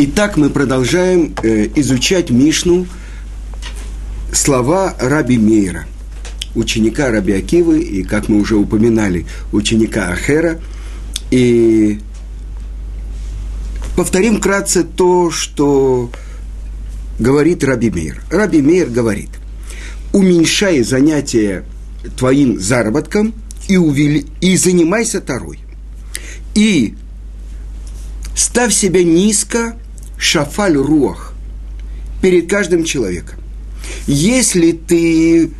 Итак, мы продолжаем э, изучать Мишну слова Раби Мейра, ученика Раби Акивы и, как мы уже упоминали, ученика Ахера. И повторим вкратце то, что говорит Раби Мейр. Раби Мейр говорит, уменьшай занятия твоим заработком и, увели... и занимайся второй. И ставь себя низко, шафаль руах, перед каждым человеком. Если ты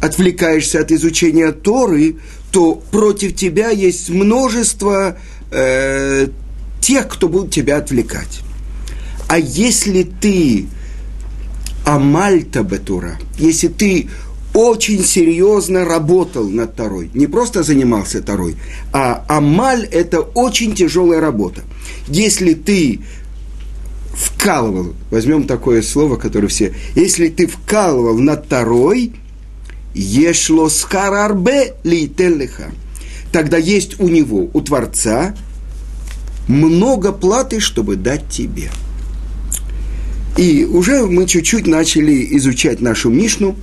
отвлекаешься от изучения Торы, то против тебя есть множество э, тех, кто будет тебя отвлекать. А если ты амальта бетура, если ты очень серьезно работал над Торой, не просто занимался Торой, а амаль – это очень тяжелая работа. Если ты вкалывал, возьмем такое слово, которое все, если ты вкалывал над Торой, ешло скарарбе лейтеллиха, тогда есть у него, у Творца, много платы, чтобы дать тебе. И уже мы чуть-чуть начали изучать нашу Мишну,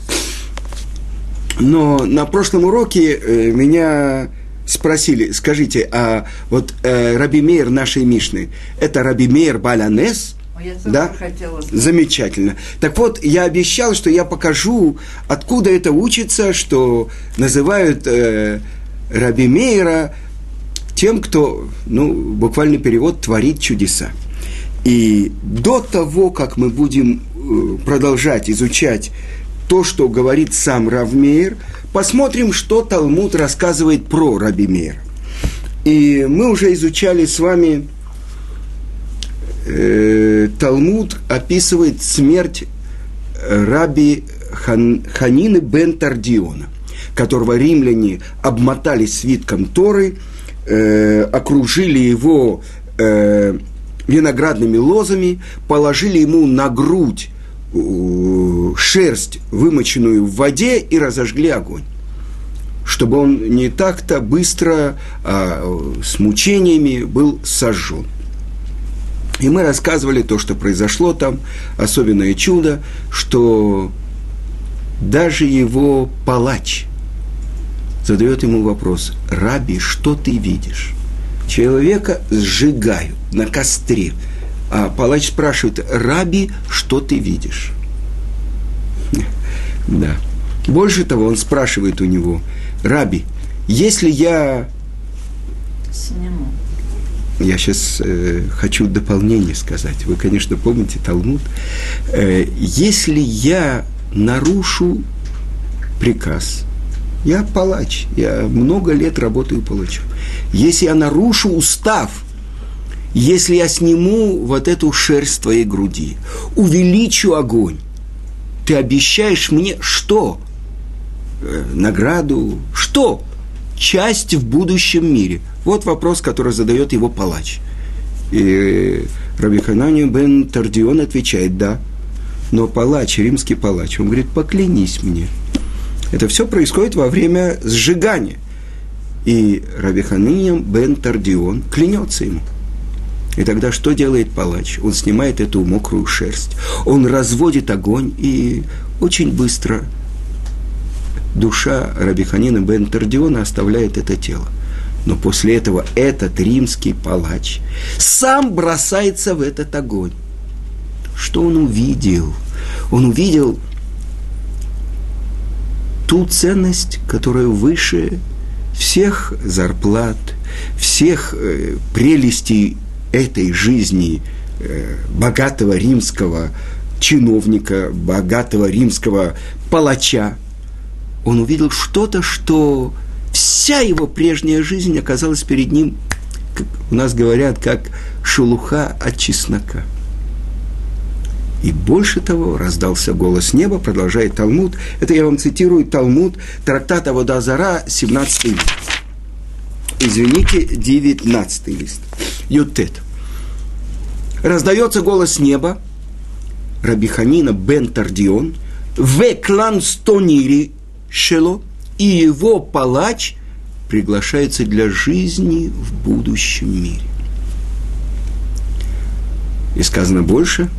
но на прошлом уроке э, меня спросили, скажите, а вот э, Раби Мейер нашей Мишны, это Раби Мейер Балянес – да? хотела Замечательно. Так вот, я обещал, что я покажу, откуда это учится, что называют э, Раби Мейера тем, кто, ну, буквальный перевод, творит чудеса. И до того, как мы будем э, продолжать изучать то, что говорит сам Равмейр, посмотрим, что Талмуд рассказывает про Раби Мейра. И мы уже изучали с вами э, Талмуд описывает смерть э, раби Хан, Ханины бен Тардиона, которого римляне обмотали свитком Торы, э, окружили его э, виноградными лозами, положили ему на грудь э, шерсть, вымоченную в воде, и разожгли огонь чтобы он не так-то быстро, а с мучениями был сожжен. И мы рассказывали то, что произошло там, особенное чудо, что даже его палач задает ему вопрос, «Раби, что ты видишь?» Человека сжигают на костре, а палач спрашивает, «Раби, что ты видишь?» Да. Больше того, он спрашивает у него, «Раби, если я сниму я сейчас э, хочу дополнение сказать. Вы, конечно, помните Талмуд. Э, если я нарушу приказ, я палач, я много лет работаю палачом. Если я нарушу устав, если я сниму вот эту шерсть твоей груди, увеличу огонь, ты обещаешь мне что? Э, награду? Что? Часть в будущем мире – вот вопрос, который задает его палач. И Раби Ханани бен Тардион отвечает «да». Но палач, римский палач, он говорит «поклянись мне». Это все происходит во время сжигания. И Раби Ханани бен Тардион клянется ему. И тогда что делает палач? Он снимает эту мокрую шерсть, он разводит огонь, и очень быстро душа Рабиханина бен Тардиона оставляет это тело – но после этого этот римский палач сам бросается в этот огонь. Что он увидел? Он увидел ту ценность, которая выше всех зарплат, всех э, прелестей этой жизни э, богатого римского чиновника, богатого римского палача. Он увидел что-то, что вся его прежняя жизнь оказалась перед ним, как у нас говорят, как шелуха от чеснока. И больше того, раздался голос неба, продолжает Талмуд. Это я вам цитирую Талмуд, трактат Аводазара, 17 лист. Извините, 19 лист. Ютет. Раздается голос неба, Рабиханина бен Тардион, в клан стонири шело – и его палач приглашается для жизни в будущем мире. И сказано больше,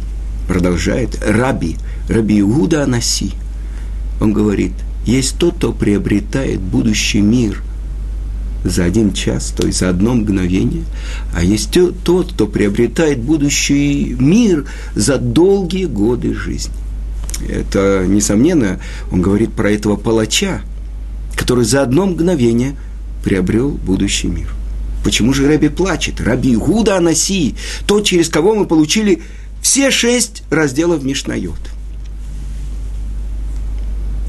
продолжает, Раби, Раби Иуда Анаси. Он говорит, есть тот, кто приобретает будущий мир за один час, то есть за одно мгновение, а есть тот, кто приобретает будущий мир за долгие годы жизни. Это, несомненно, он говорит про этого палача, который за одно мгновение приобрел будущий мир. Почему же Раби плачет? Раби Гуда Анаси, тот, через кого мы получили все шесть разделов Мишнайот.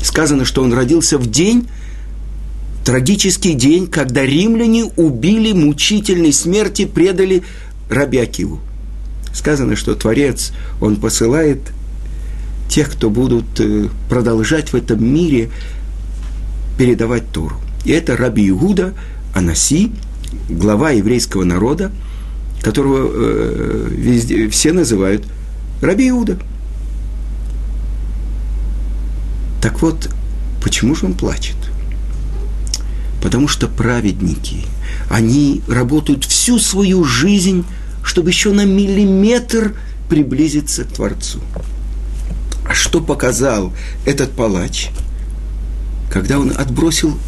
Сказано, что он родился в день, трагический день, когда римляне убили мучительной смерти, предали Раби Акиву. Сказано, что Творец, он посылает тех, кто будут э, продолжать в этом мире передавать Тору. И это Раби Иуда Анаси, глава еврейского народа, которого э, везде, все называют Раби Иуда. Так вот, почему же он плачет? Потому что праведники, они работают всю свою жизнь, чтобы еще на миллиметр приблизиться к Творцу. А что показал этот палач, когда он отбросил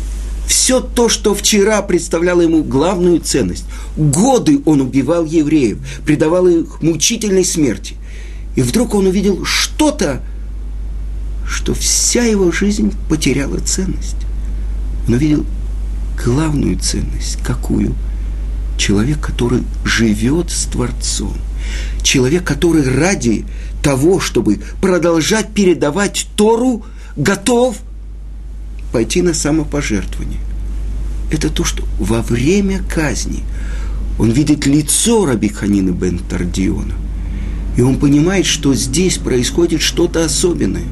все то, что вчера представляло ему главную ценность. Годы он убивал евреев, предавал их мучительной смерти. И вдруг он увидел что-то, что вся его жизнь потеряла ценность. Он увидел главную ценность. Какую? Человек, который живет с Творцом. Человек, который ради того, чтобы продолжать передавать Тору, готов пойти на самопожертвование. Это то, что во время казни он видит лицо Раби Ханина бен Тардиона. И он понимает, что здесь происходит что-то особенное.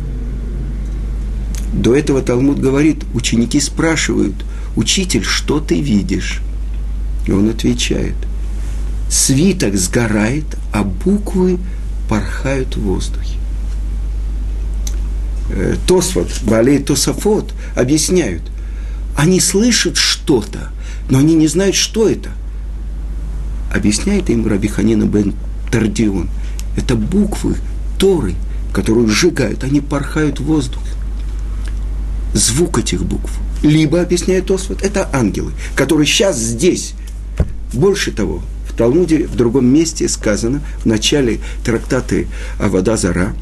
До этого Талмуд говорит, ученики спрашивают, учитель, что ты видишь? И он отвечает, свиток сгорает, а буквы порхают в воздухе. Э, Тосфот, Балей Тософот объясняют. Они слышат что-то, но они не знают, что это. Объясняет им Рабиханина бен Тардион. Это буквы Торы, которые сжигают, они порхают в воздух. Звук этих букв. Либо, объясняет Тосфот, это ангелы, которые сейчас здесь. Больше того, в Талмуде в другом месте сказано, в начале трактаты Авада Зара,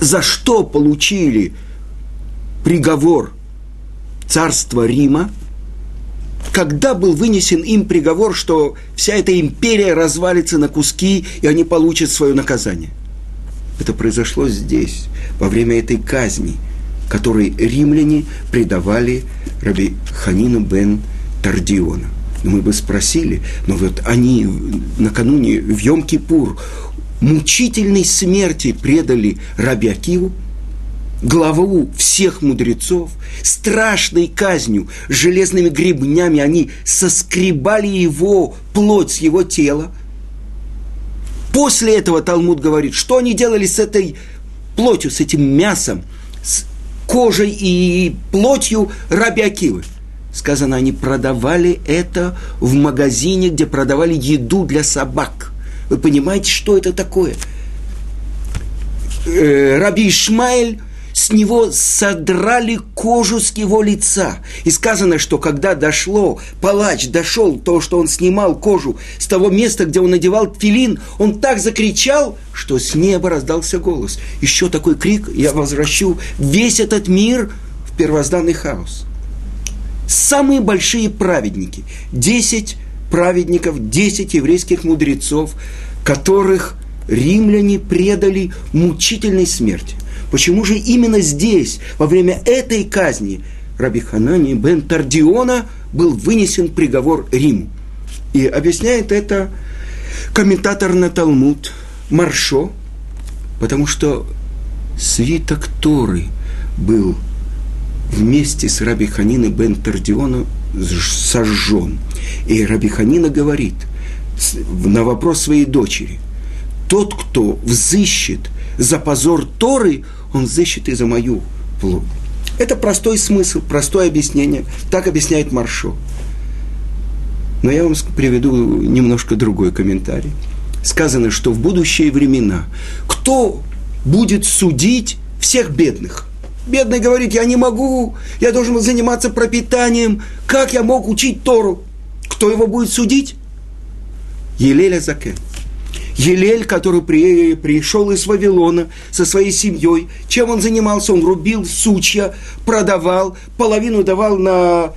за что получили приговор царства Рима, когда был вынесен им приговор, что вся эта империя развалится на куски, и они получат свое наказание. Это произошло здесь, во время этой казни, которой римляне предавали раби Ханину бен Тардиона. Мы бы спросили, но вот они накануне в Йом-Кипур мучительной смерти предали Раби Акиву, главу всех мудрецов, страшной казнью, железными гребнями они соскребали его плоть с его тела. После этого Талмуд говорит, что они делали с этой плотью, с этим мясом, с кожей и плотью Раби Акивы. Сказано, они продавали это в магазине, где продавали еду для собак – вы понимаете, что это такое? Э, Раби Ишмаэль с него содрали кожу с его лица. И сказано, что когда дошло, палач дошел, то, что он снимал кожу с того места, где он надевал филин, он так закричал, что с неба раздался голос. Еще такой крик, я возвращу весь этот мир в первозданный хаос. Самые большие праведники, десять праведников, десять еврейских мудрецов, которых римляне предали мучительной смерти. Почему же именно здесь, во время этой казни, Раби Ханани бен Тардиона был вынесен приговор Риму? И объясняет это комментатор на Талмуд Маршо, потому что свиток Торы был вместе с Раби Ханина бен Тардиона сожжен. И Раби Ханина говорит на вопрос своей дочери, тот, кто взыщет за позор Торы, он взыщет и за мою плоть. Это простой смысл, простое объяснение. Так объясняет Маршо. Но я вам приведу немножко другой комментарий. сказано, что в будущие времена кто будет судить всех бедных? Бедный говорит, я не могу, я должен заниматься пропитанием, как я мог учить Тору? Кто его будет судить? Елеля Закен. Елель, который при, пришел из Вавилона со своей семьей, чем он занимался? Он рубил сучья, продавал, половину давал на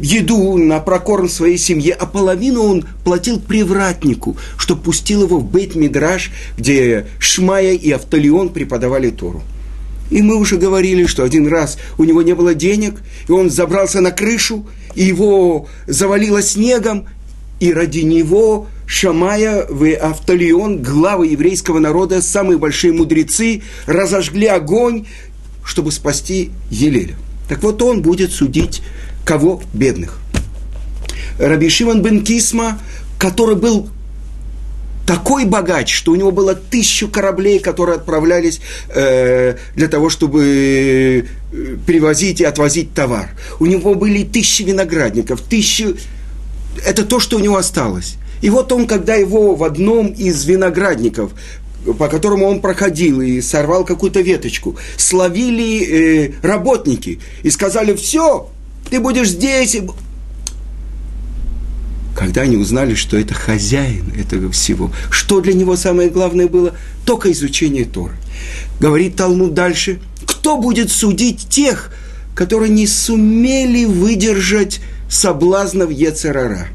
еду, на прокорм своей семье, а половину он платил привратнику, что пустил его в бейт мидраш где Шмая и Автолион преподавали Тору. И мы уже говорили, что один раз у него не было денег, и он забрался на крышу, и его завалило снегом, и ради него Шамая в Автолион, главы еврейского народа, самые большие мудрецы, разожгли огонь, чтобы спасти Елеля. Так вот он будет судить кого? Бедных. Раби Шимон бен Кисма, который был такой богач, что у него было тысячу кораблей, которые отправлялись э, для того, чтобы э, перевозить и отвозить товар. У него были тысячи виноградников, тысячи... Это то, что у него осталось. И вот он, когда его в одном из виноградников по которому он проходил и сорвал какую-то веточку, словили э, работники и сказали, все, ты будешь здесь. Когда они узнали, что это хозяин этого всего, что для него самое главное было? Только изучение Торы. Говорит Талмуд дальше, кто будет судить тех, которые не сумели выдержать соблазнов Ецерара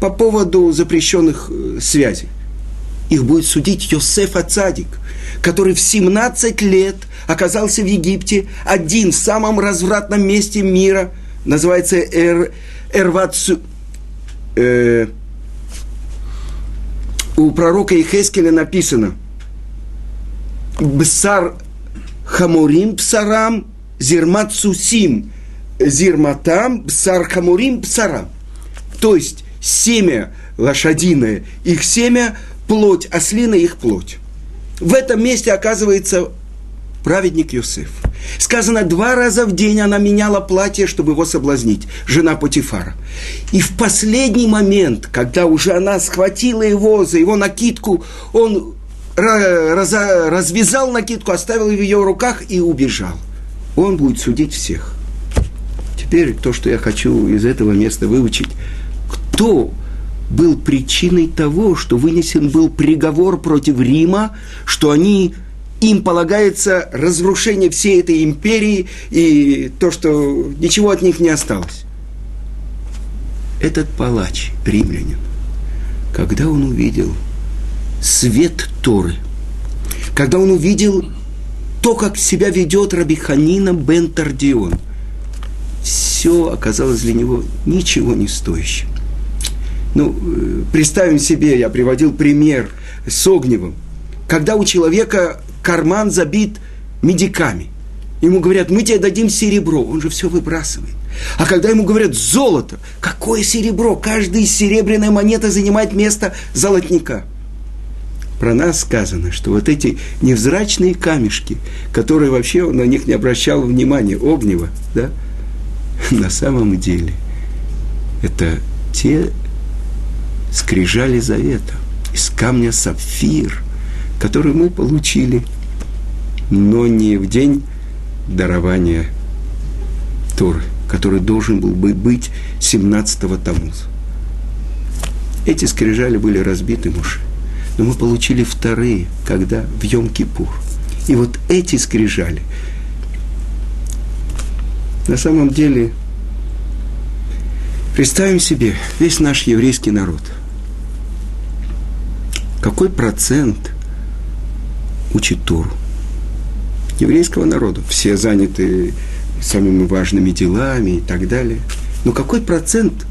по поводу запрещенных э, связей? Их будет судить Йосеф Ацадик, который в 17 лет оказался в Египте один в самом развратном месте мира, называется Эр, Эрвацу, э, у пророка Ихескеля написано Бсар Хамурим Псарам Зирмат Сусим Зирматам Бсар Хамурим Псарам. То есть семя лошадиное, их семя, плоть ослиная, их плоть. В этом месте оказывается праведник Юсеф. Сказано, два раза в день она меняла платье, чтобы его соблазнить, жена Путифара. И в последний момент, когда уже она схватила его за его накидку, он раз, развязал накидку, оставил ее в ее руках и убежал. Он будет судить всех. Теперь то, что я хочу из этого места выучить, кто был причиной того, что вынесен был приговор против Рима, что они им полагается разрушение всей этой империи и то, что ничего от них не осталось. Этот палач, римлянин, когда он увидел свет Торы, когда он увидел то, как себя ведет Рабиханина бен Тардион, все оказалось для него ничего не стоящим. Ну, э, представим себе, я приводил пример с Огневым. Когда у человека карман забит медиками. Ему говорят, мы тебе дадим серебро, он же все выбрасывает. А когда ему говорят золото, какое серебро? Каждая серебряная монета занимает место золотника. Про нас сказано, что вот эти невзрачные камешки, которые вообще он на них не обращал внимания, огнева, да, на самом деле это те скрижали завета из камня сапфир – который мы получили, но не в день дарования Торы, который должен был бы быть 17-го Тамуза. Эти скрижали были разбиты муши. Но мы получили вторые, когда в Йом-Кипур. И вот эти скрижали, на самом деле, представим себе весь наш еврейский народ. Какой процент учит Тору. Еврейского народа. Все заняты самыми важными делами и так далее. Но какой процент,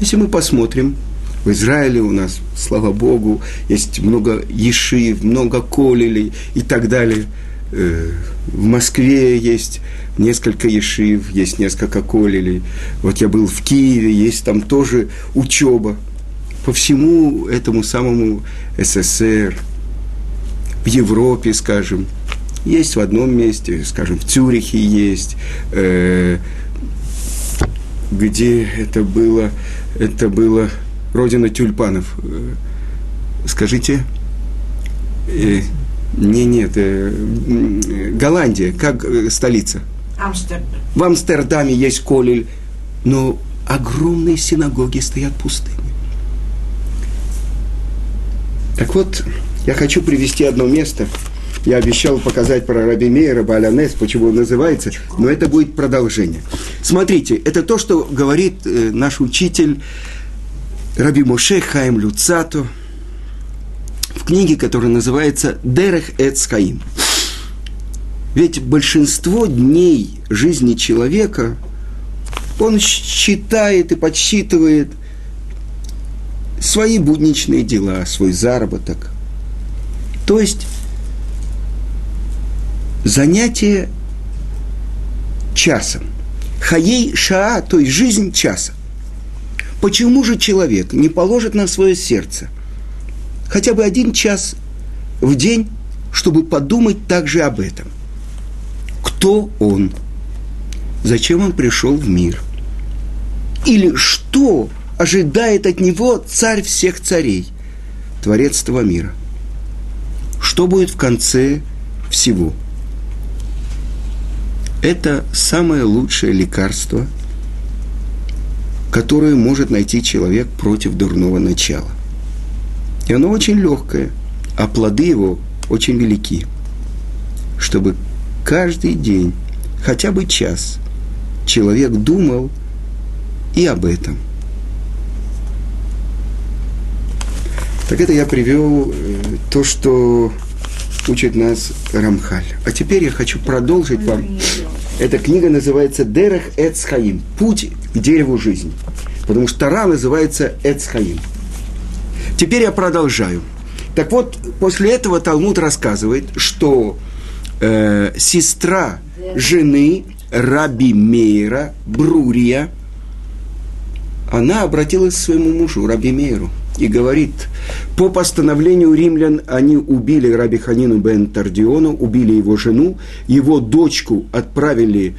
если мы посмотрим, в Израиле у нас, слава Богу, есть много ешив, много колелей и так далее. Э, в Москве есть несколько ешив, есть несколько колелей. Вот я был в Киеве, есть там тоже учеба. По всему этому самому СССР, в Европе, скажем, есть в одном месте, скажем, в Цюрихе есть, э, где это было, это было родина тюльпанов. Э, скажите. Э, не, нет, э, Голландия, как э, столица? Амстердам. В Амстердаме есть колель, но огромные синагоги стоят пустыми. Так вот, я хочу привести одно место. Я обещал показать про Раби Мейера, Балянес, почему он называется, но это будет продолжение. Смотрите, это то, что говорит э, наш учитель Раби Моше Хаим Люцато в книге, которая называется «Дерех Эцхаим». Ведь большинство дней жизни человека он считает и подсчитывает свои будничные дела, свой заработок. То есть занятие часом. Хаей шаа, то есть жизнь часа. Почему же человек не положит на свое сердце хотя бы один час в день, чтобы подумать также об этом? Кто он? Зачем он пришел в мир? Или что ожидает от него царь всех царей, творец этого мира? Что будет в конце всего? Это самое лучшее лекарство, которое может найти человек против дурного начала. И оно очень легкое, а плоды его очень велики. Чтобы каждый день, хотя бы час, человек думал и об этом. Так это я привел э, то, что учит нас Рамхаль. А теперь я хочу продолжить вам. Эта книга называется «Дерех Эцхаим» – «Путь к дереву жизни». Потому что Тара называется Эцхаим. Теперь я продолжаю. Так вот, после этого Талмуд рассказывает, что э, сестра жены Раби Мейра, Брурия, она обратилась к своему мужу, Раби Мейру, и говорит, по постановлению римлян они убили Раби Ханину бен Тардиону, убили его жену, его дочку отправили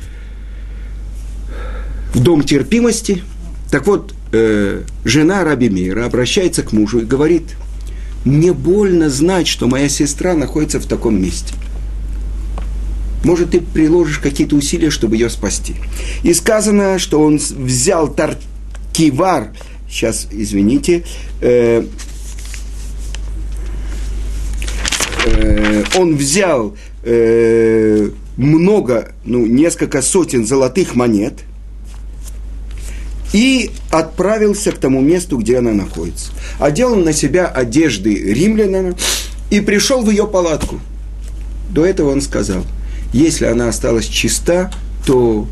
в дом терпимости. Так вот, э, жена Раби Мира обращается к мужу и говорит, мне больно знать, что моя сестра находится в таком месте. Может, ты приложишь какие-то усилия, чтобы ее спасти. И сказано, что он взял таркивар, сейчас, извините, э, э, он взял э, много, ну, несколько сотен золотых монет и отправился к тому месту, где она находится. Одел на себя одежды римлянина и пришел в ее палатку. До этого он сказал, если она осталась чиста, то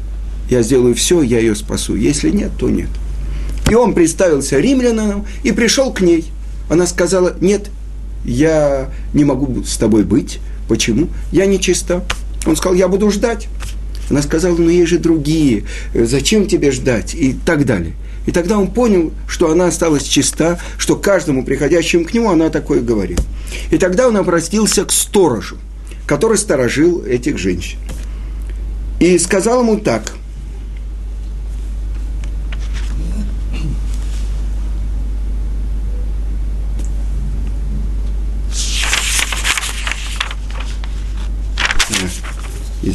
я сделаю все, я ее спасу. Если нет, то нет. И он представился римлянином и пришел к ней. Она сказала, нет, я не могу с тобой быть. Почему? Я не чиста. Он сказал, я буду ждать. Она сказала, ну есть же другие, зачем тебе ждать? И так далее. И тогда он понял, что она осталась чиста, что каждому приходящему к нему она такое говорит. И тогда он обратился к сторожу, который сторожил этих женщин. И сказал ему так –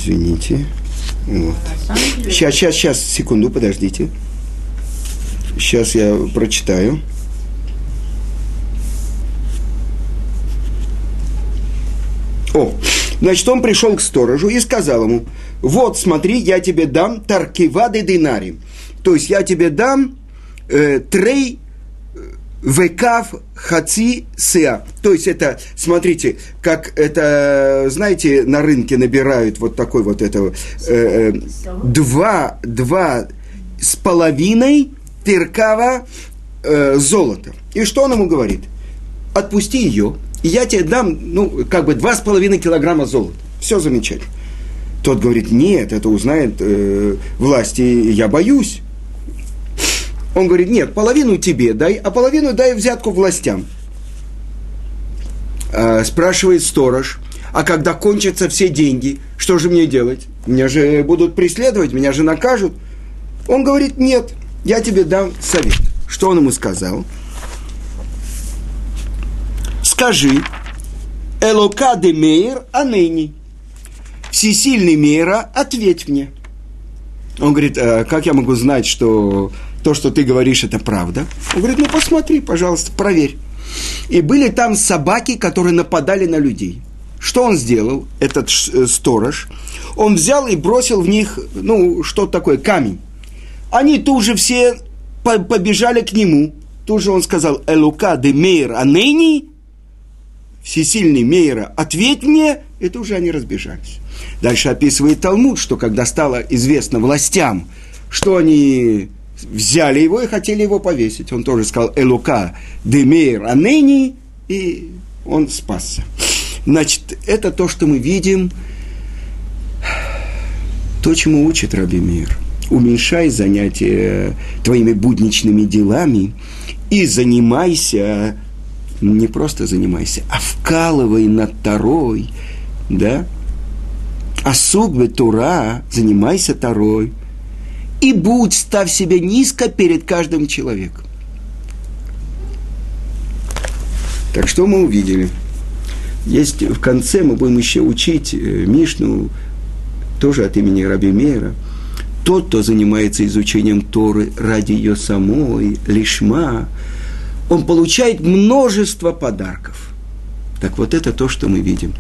Извините. Вот. Сейчас, сейчас, сейчас, секунду, подождите. Сейчас я прочитаю. О, значит, он пришел к сторожу и сказал ему, вот, смотри, я тебе дам таркивады динари. То есть я тебе дам э, трей Векав хаци сеа. То есть это, смотрите, как это, знаете, на рынке набирают вот такой вот это, э, э, два, два с половиной перкава э, золота. И что он ему говорит? Отпусти ее, и я тебе дам, ну, как бы два с половиной килограмма золота. Все замечательно. Тот говорит, нет, это узнает э, власти, я боюсь. Он говорит, нет, половину тебе дай, а половину дай взятку властям. А, спрашивает сторож, а когда кончатся все деньги, что же мне делать? Меня же будут преследовать, меня же накажут. Он говорит, нет, я тебе дам совет. Что он ему сказал? скажи, Элока де Мейр Анени. Всесильный Мейра, ответь мне. Он говорит, а как я могу знать, что то, что ты говоришь, это правда? Он говорит, ну посмотри, пожалуйста, проверь. И были там собаки, которые нападали на людей. Что он сделал, этот э, сторож? Он взял и бросил в них, ну, что такое, камень. Они тут же все побежали к нему. Тут же он сказал, Элука де Мейр Анейни, всесильный Мейра, ответь мне, это уже они разбежались. Дальше описывает Талмуд, что когда стало известно властям, что они взяли его и хотели его повесить, он тоже сказал Элука де Мейр Анейни, и он спасся. Значит, это то, что мы видим, то, чему учит Раби Мир. Уменьшай занятия твоими будничными делами и занимайся, не просто занимайся, а вкалывай над Тарой, да? Асук Тура, занимайся Тарой. И будь, ставь себя низко перед каждым человеком. Так что мы увидели? Есть в конце, мы будем еще учить э, Мишну, тоже от имени Раби Мейра. Тот, кто занимается изучением Торы ради ее самой, лишма, он получает множество подарков. Так вот это то, что мы видим.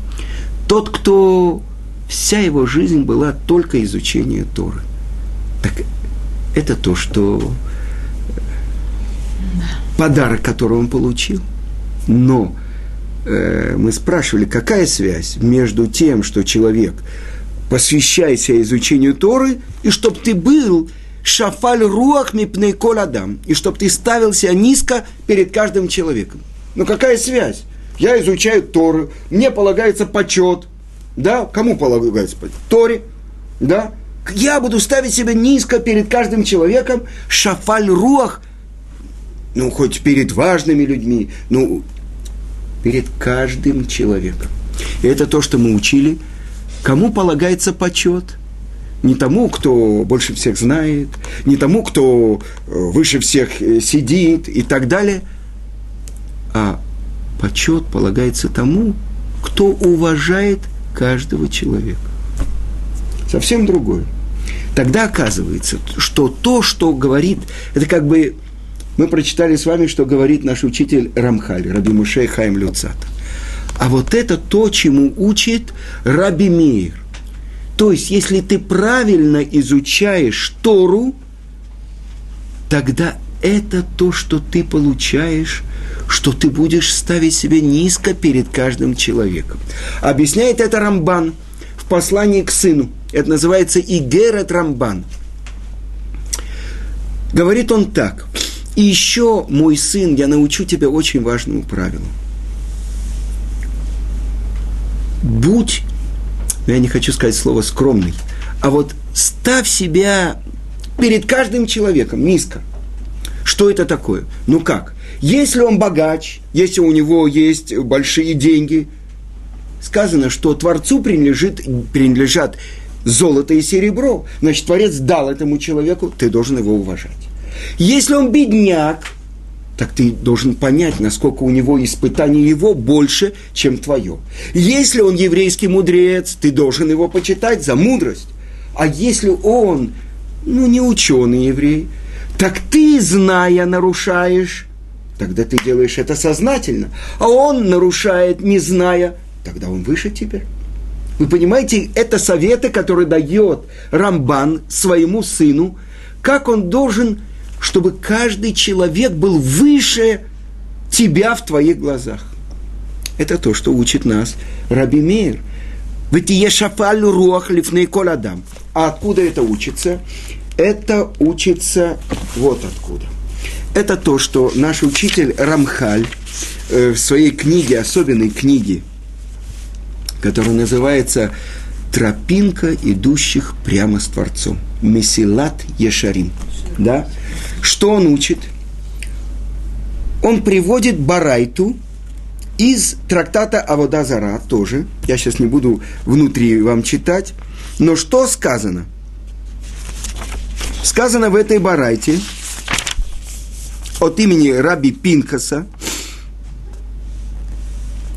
Тот, кто вся его жизнь была только изучение Торы. Так это то, что подарок, который он получил. Но э, мы спрашивали, какая связь между тем, что человек посвящайся изучению Торы, и чтоб ты был шафаль руах мипней коладам, и чтоб ты ставил себя низко перед каждым человеком. Но какая связь? Я изучаю Тору, мне полагается почет. Да? Кому полагается почет? Торе. Да? Я буду ставить себя низко перед каждым человеком, шафаль руах, ну, хоть перед важными людьми, ну, перед каждым человеком. И это то, что мы учили – Кому полагается почет? Не тому, кто больше всех знает, не тому, кто э, выше всех э, сидит и так далее, а почет полагается тому, кто уважает каждого человека. Совсем другое. Тогда оказывается, что то, что говорит, это как бы мы прочитали с вами, что говорит наш учитель Рамхаль, Раби Мушей Хайм Люцата. А вот это то, чему учит Раби Мир. То есть, если ты правильно изучаешь Тору, тогда это то, что ты получаешь, что ты будешь ставить себя низко перед каждым человеком. Объясняет это Рамбан послании к сыну. Это называется Игерет Рамбан. Говорит он так. И еще, мой сын, я научу тебя очень важному правилу – будь, я не хочу сказать слово скромный, а вот ставь себя перед каждым человеком низко. Что это такое? Ну как? Если он богач, если у него есть большие деньги, сказано, что Творцу принадлежит, принадлежат золото и серебро. Значит, Творец дал этому человеку, ты должен его уважать. Если он бедняк, так ты должен понять, насколько у него испытание его больше, чем твое. Если он еврейский мудрец, ты должен его почитать за мудрость. А если он, ну, не ученый еврей, так ты, зная, нарушаешь, тогда ты делаешь это сознательно. А он нарушает, не зная, тогда он выше тебя. Вы понимаете, это советы, которые дает Рамбан своему сыну, как он должен чтобы каждый человек был выше тебя в твоих глазах. Это то, что учит нас Раби Мейр. Ведь ешафаль руах лифней коладам. А откуда это учится? Это учится вот откуда. Это то, что наш учитель Рамхаль э, в своей книге, особенной книге, которая называется «Тропинка идущих прямо с Творцом». Месилат Ешарим. Да? Что он учит? Он приводит Барайту из трактата Авода Зара тоже. Я сейчас не буду внутри вам читать. Но что сказано? Сказано в этой Барайте от имени Раби Пинхаса,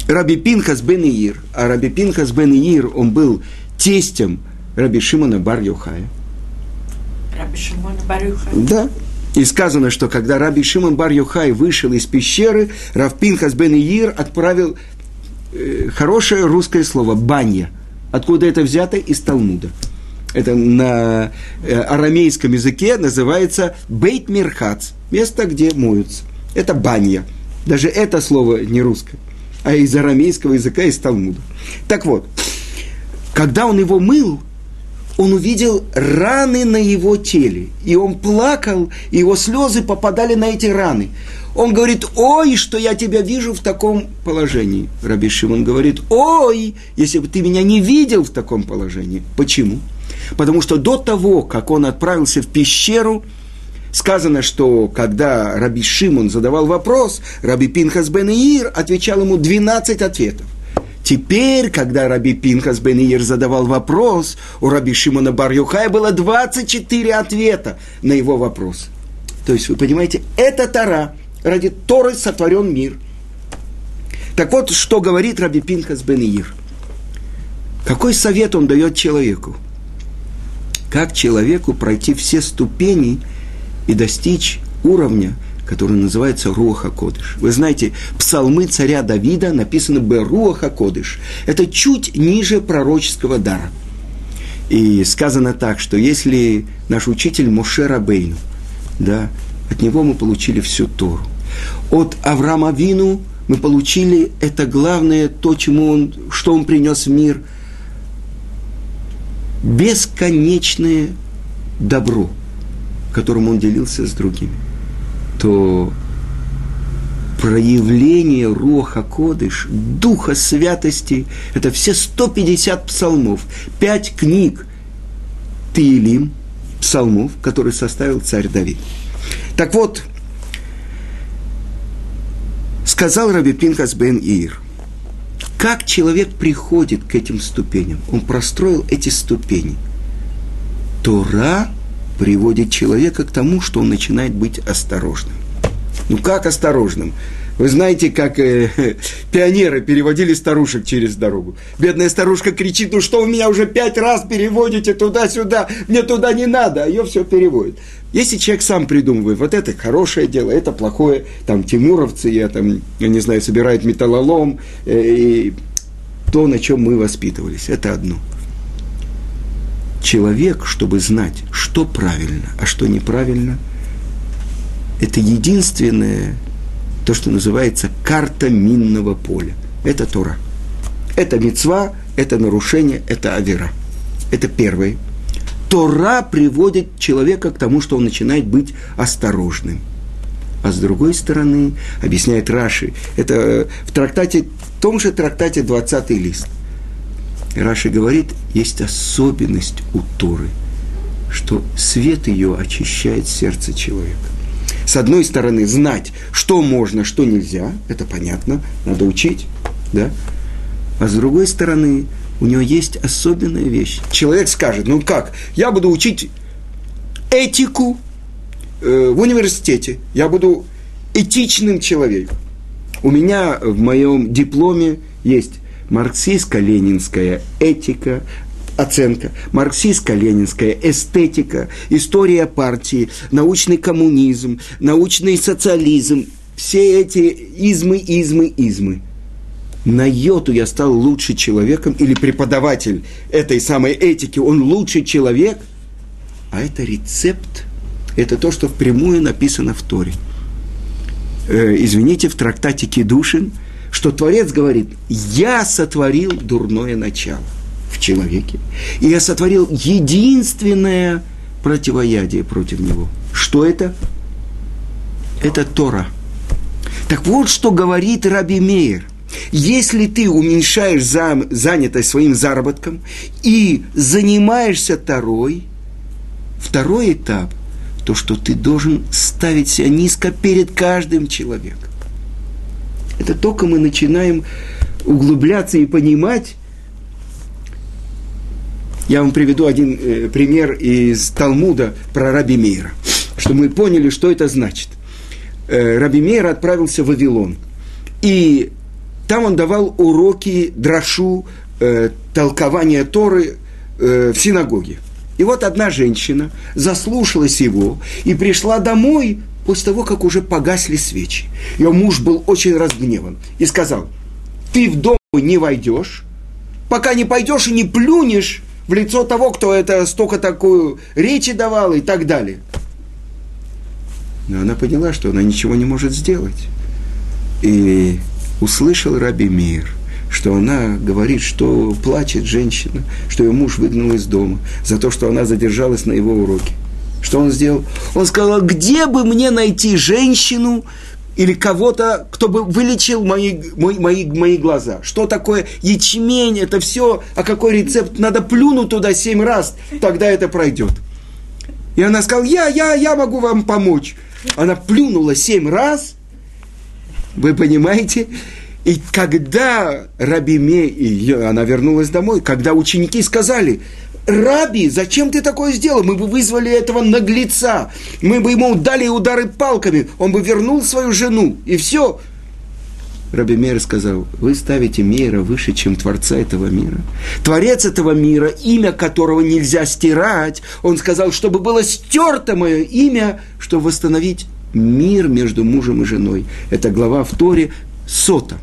Раби Пинхас бен Иир, а Раби Пинхас бен Иир, он был тестем Раби Шимона бар Йохая. Раби Шимона бар Йохая? Да. И сказано, что когда Раби Шимон бар вышел из пещеры, Рав Пинхас бен Иир отправил э, хорошее русское слово «баня». Откуда это взято? Из Талмуда. Это на э, арамейском языке называется «бейт мирхац» – место, где моются. Это баня. Даже это слово не русское, а из арамейского языка, из Талмуда. Так вот, когда он его мыл, он увидел раны на его теле. И он плакал, и его слезы попадали на эти раны. Он говорит, ой, что я тебя вижу в таком положении. Раби Шимон говорит, ой, если бы ты меня не видел в таком положении. Почему? Потому что до того, как он отправился в пещеру, сказано, что когда Раби Шимон задавал вопрос, Раби Пинхас бен Иир отвечал ему 12 ответов. Теперь, когда Раби Пинхас бен Иир задавал вопрос, у Раби Шимона бар Юхая было 24 ответа на его вопрос. То есть, вы понимаете, это Тара. Ради Торы сотворен мир. Так вот, что говорит Раби Пинхас бен Иир. Какой совет он дает человеку? Как человеку пройти все ступени и достичь уровня, который называется Руаха Кодыш. Вы знаете, псалмы царя Давида написаны бы Руаха Кодыш. Это чуть ниже пророческого дара. И сказано так, что если наш учитель Моше Рабейну, да, от него мы получили всю Тору. От Авраама Вину мы получили это главное, то, чему он, что он принес в мир, бесконечное добро, которым он делился с другими то проявление Роха Кодыш, Духа Святости, это все 150 псалмов, пять книг Тилим, псалмов, которые составил царь Давид. Так вот, сказал Раби Пинхас бен Ир, как человек приходит к этим ступеням? Он простроил эти ступени. Тора – приводит человека к тому, что он начинает быть осторожным. Ну как осторожным? Вы знаете, как э, пионеры переводили старушек через дорогу. Бедная старушка кричит, ну что вы меня уже пять раз переводите туда-сюда, мне туда не надо, а ее все переводит. Если человек сам придумывает, вот это хорошее дело, это плохое, там тимуровцы, я там, я не знаю, собирают металлолом, э, и то, на чем мы воспитывались, это одно – человек, чтобы знать, что правильно, а что неправильно, это единственное, то, что называется карта минного поля. Это Тора. Это мецва, это нарушение, это авера. Это первое. Тора приводит человека к тому, что он начинает быть осторожным. А с другой стороны, объясняет Раши, это в трактате, в том же трактате 20 лист – Раши говорит, есть особенность у Торы, что свет ее очищает сердце человека. С одной стороны, знать, что можно, что нельзя, это понятно, надо учить, да? А с другой стороны, у него есть особенная вещь. Человек скажет, ну как, я буду учить этику э, в университете, я буду этичным человеком. У меня в моем дипломе есть марксистско-ленинская этика, оценка, марксистско-ленинская эстетика, история партии, научный коммунизм, научный социализм, все эти измы, измы, измы. На йоту я стал лучше человеком, или преподаватель этой самой этики, он лучший человек, а это рецепт, это то, что впрямую написано в Торе. Э, извините, в трактате Кедушин – что Творец говорит, я сотворил дурное начало в человеке. И я сотворил единственное противоядие против него. Что это? Это Тора. Так вот, что говорит Раби Мейер. Если ты уменьшаешь зам, занятость своим заработком и занимаешься Торой, второй этап, то, что ты должен ставить себя низко перед каждым человеком. Это только мы начинаем углубляться и понимать. Я вам приведу один э, пример из Талмуда про Раби Мейра, чтобы мы поняли, что это значит. Э, Раби Мейра отправился в Вавилон. И там он давал уроки драшу, э, толкования Торы э, в синагоге. И вот одна женщина заслушалась его и пришла домой после того, как уже погасли свечи. Ее муж был очень разгневан и сказал, ты в дом не войдешь, пока не пойдешь и не плюнешь в лицо того, кто это столько такую речи давал и так далее. Но она поняла, что она ничего не может сделать. И услышал Раби Мир, что она говорит, что плачет женщина, что ее муж выгнал из дома за то, что она задержалась на его уроке. Что он сделал? Он сказал, где бы мне найти женщину или кого-то, кто бы вылечил мои, мои, мои, мои глаза. Что такое ячмень, это все, а какой рецепт? Надо плюнуть туда семь раз, тогда это пройдет. И она сказала, я, я, я могу вам помочь. Она плюнула семь раз, вы понимаете? И когда Рабиме, она вернулась домой, когда ученики сказали, Раби, зачем ты такое сделал? Мы бы вызвали этого наглеца. Мы бы ему дали удары палками. Он бы вернул свою жену. И все. Раби Мейер сказал, вы ставите мира выше, чем Творца этого мира. Творец этого мира, имя которого нельзя стирать, он сказал, чтобы было стерто мое имя, чтобы восстановить мир между мужем и женой. Это глава в Торе Сота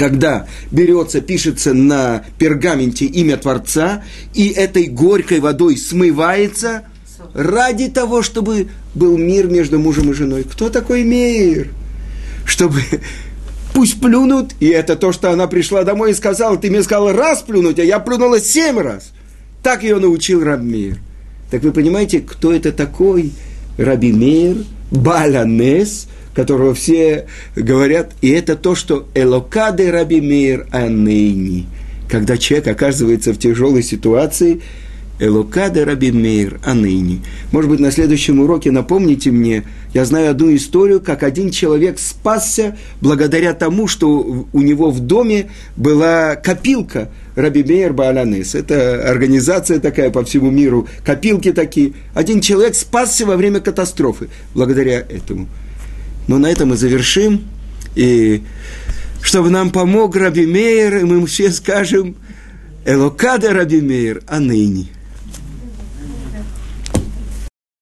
когда берется, пишется на пергаменте имя Творца, и этой горькой водой смывается ради того, чтобы был мир между мужем и женой. Кто такой мир? Чтобы пусть плюнут, и это то, что она пришла домой и сказала, ты мне сказал раз плюнуть, а я плюнула семь раз. Так ее научил Рабмир. Так вы понимаете, кто это такой Раби Мир, Баланес – которого все говорят, и это то, что «элокаде раби мир анейни». Когда человек оказывается в тяжелой ситуации, «элокаде раби мир анейни». Может быть, на следующем уроке напомните мне, я знаю одну историю, как один человек спасся благодаря тому, что у него в доме была копилка Раби Мейер Бааланес. Это организация такая по всему миру, копилки такие. Один человек спасся во время катастрофы благодаря этому. Но на этом мы завершим. И чтобы нам помог Раби Мейер, и мы все скажем Элокада Раби Мейер, а ныне.